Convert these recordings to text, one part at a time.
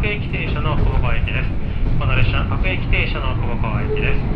各駅停車の久保川駅です。この列車、各駅停車の久保川駅です。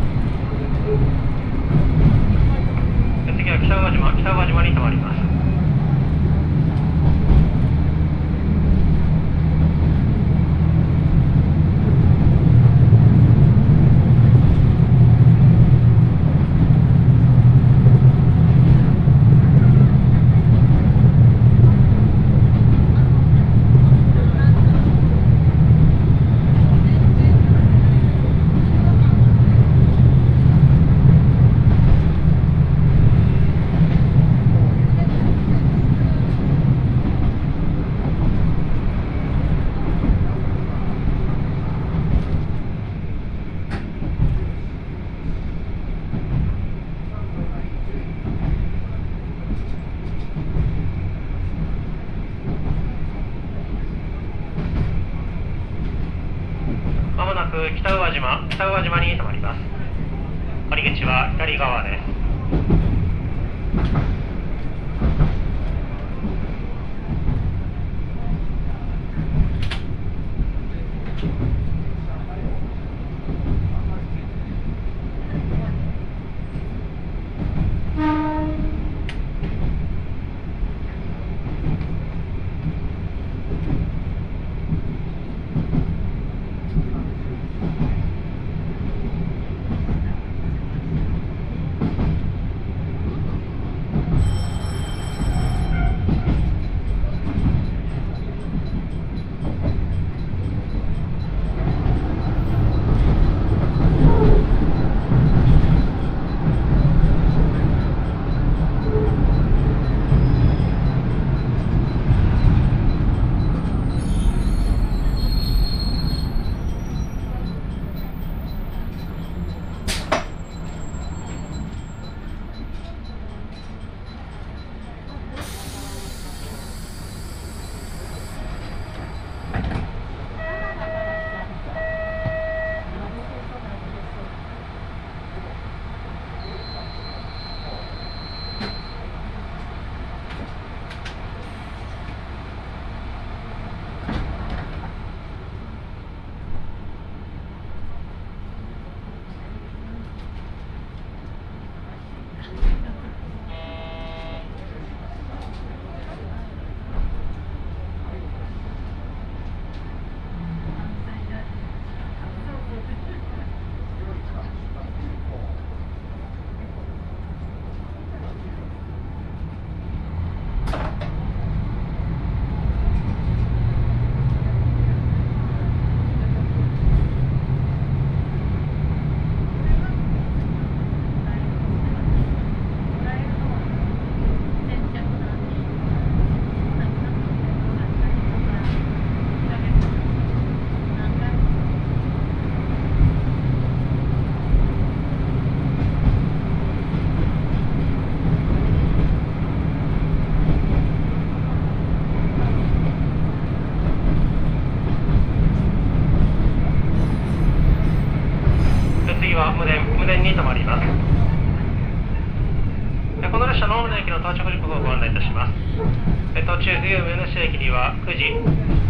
途中、冬梅主駅には9時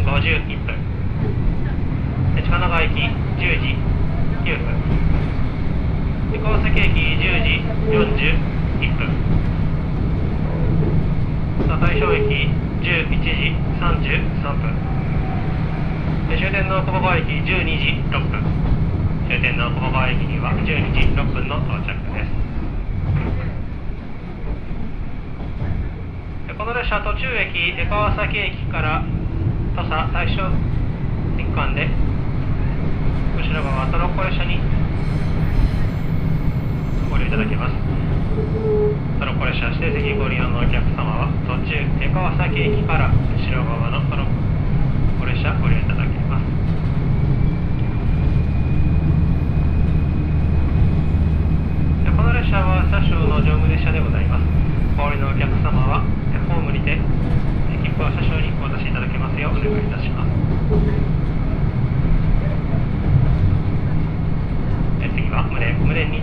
51分。近長駅10時9分。高崎駅10時41分。大正駅11時33分。終点の久保川駅12時6分。終点の駒場駅には12時6分の到着ですで列車途中駅出川崎駅から土佐大正駅間で後ろ側トロッコ列車にご利用いただけますトロッコ列車指定席ご利用のお客様は途中出川崎駅から後ろ側のトロッコ列車ご利用いただけますこの列車は車掌の乗務列車でございます。お降りのお客様はホームにて切符を車掌にお渡しいただけますようお願いいたします。次は無電無電に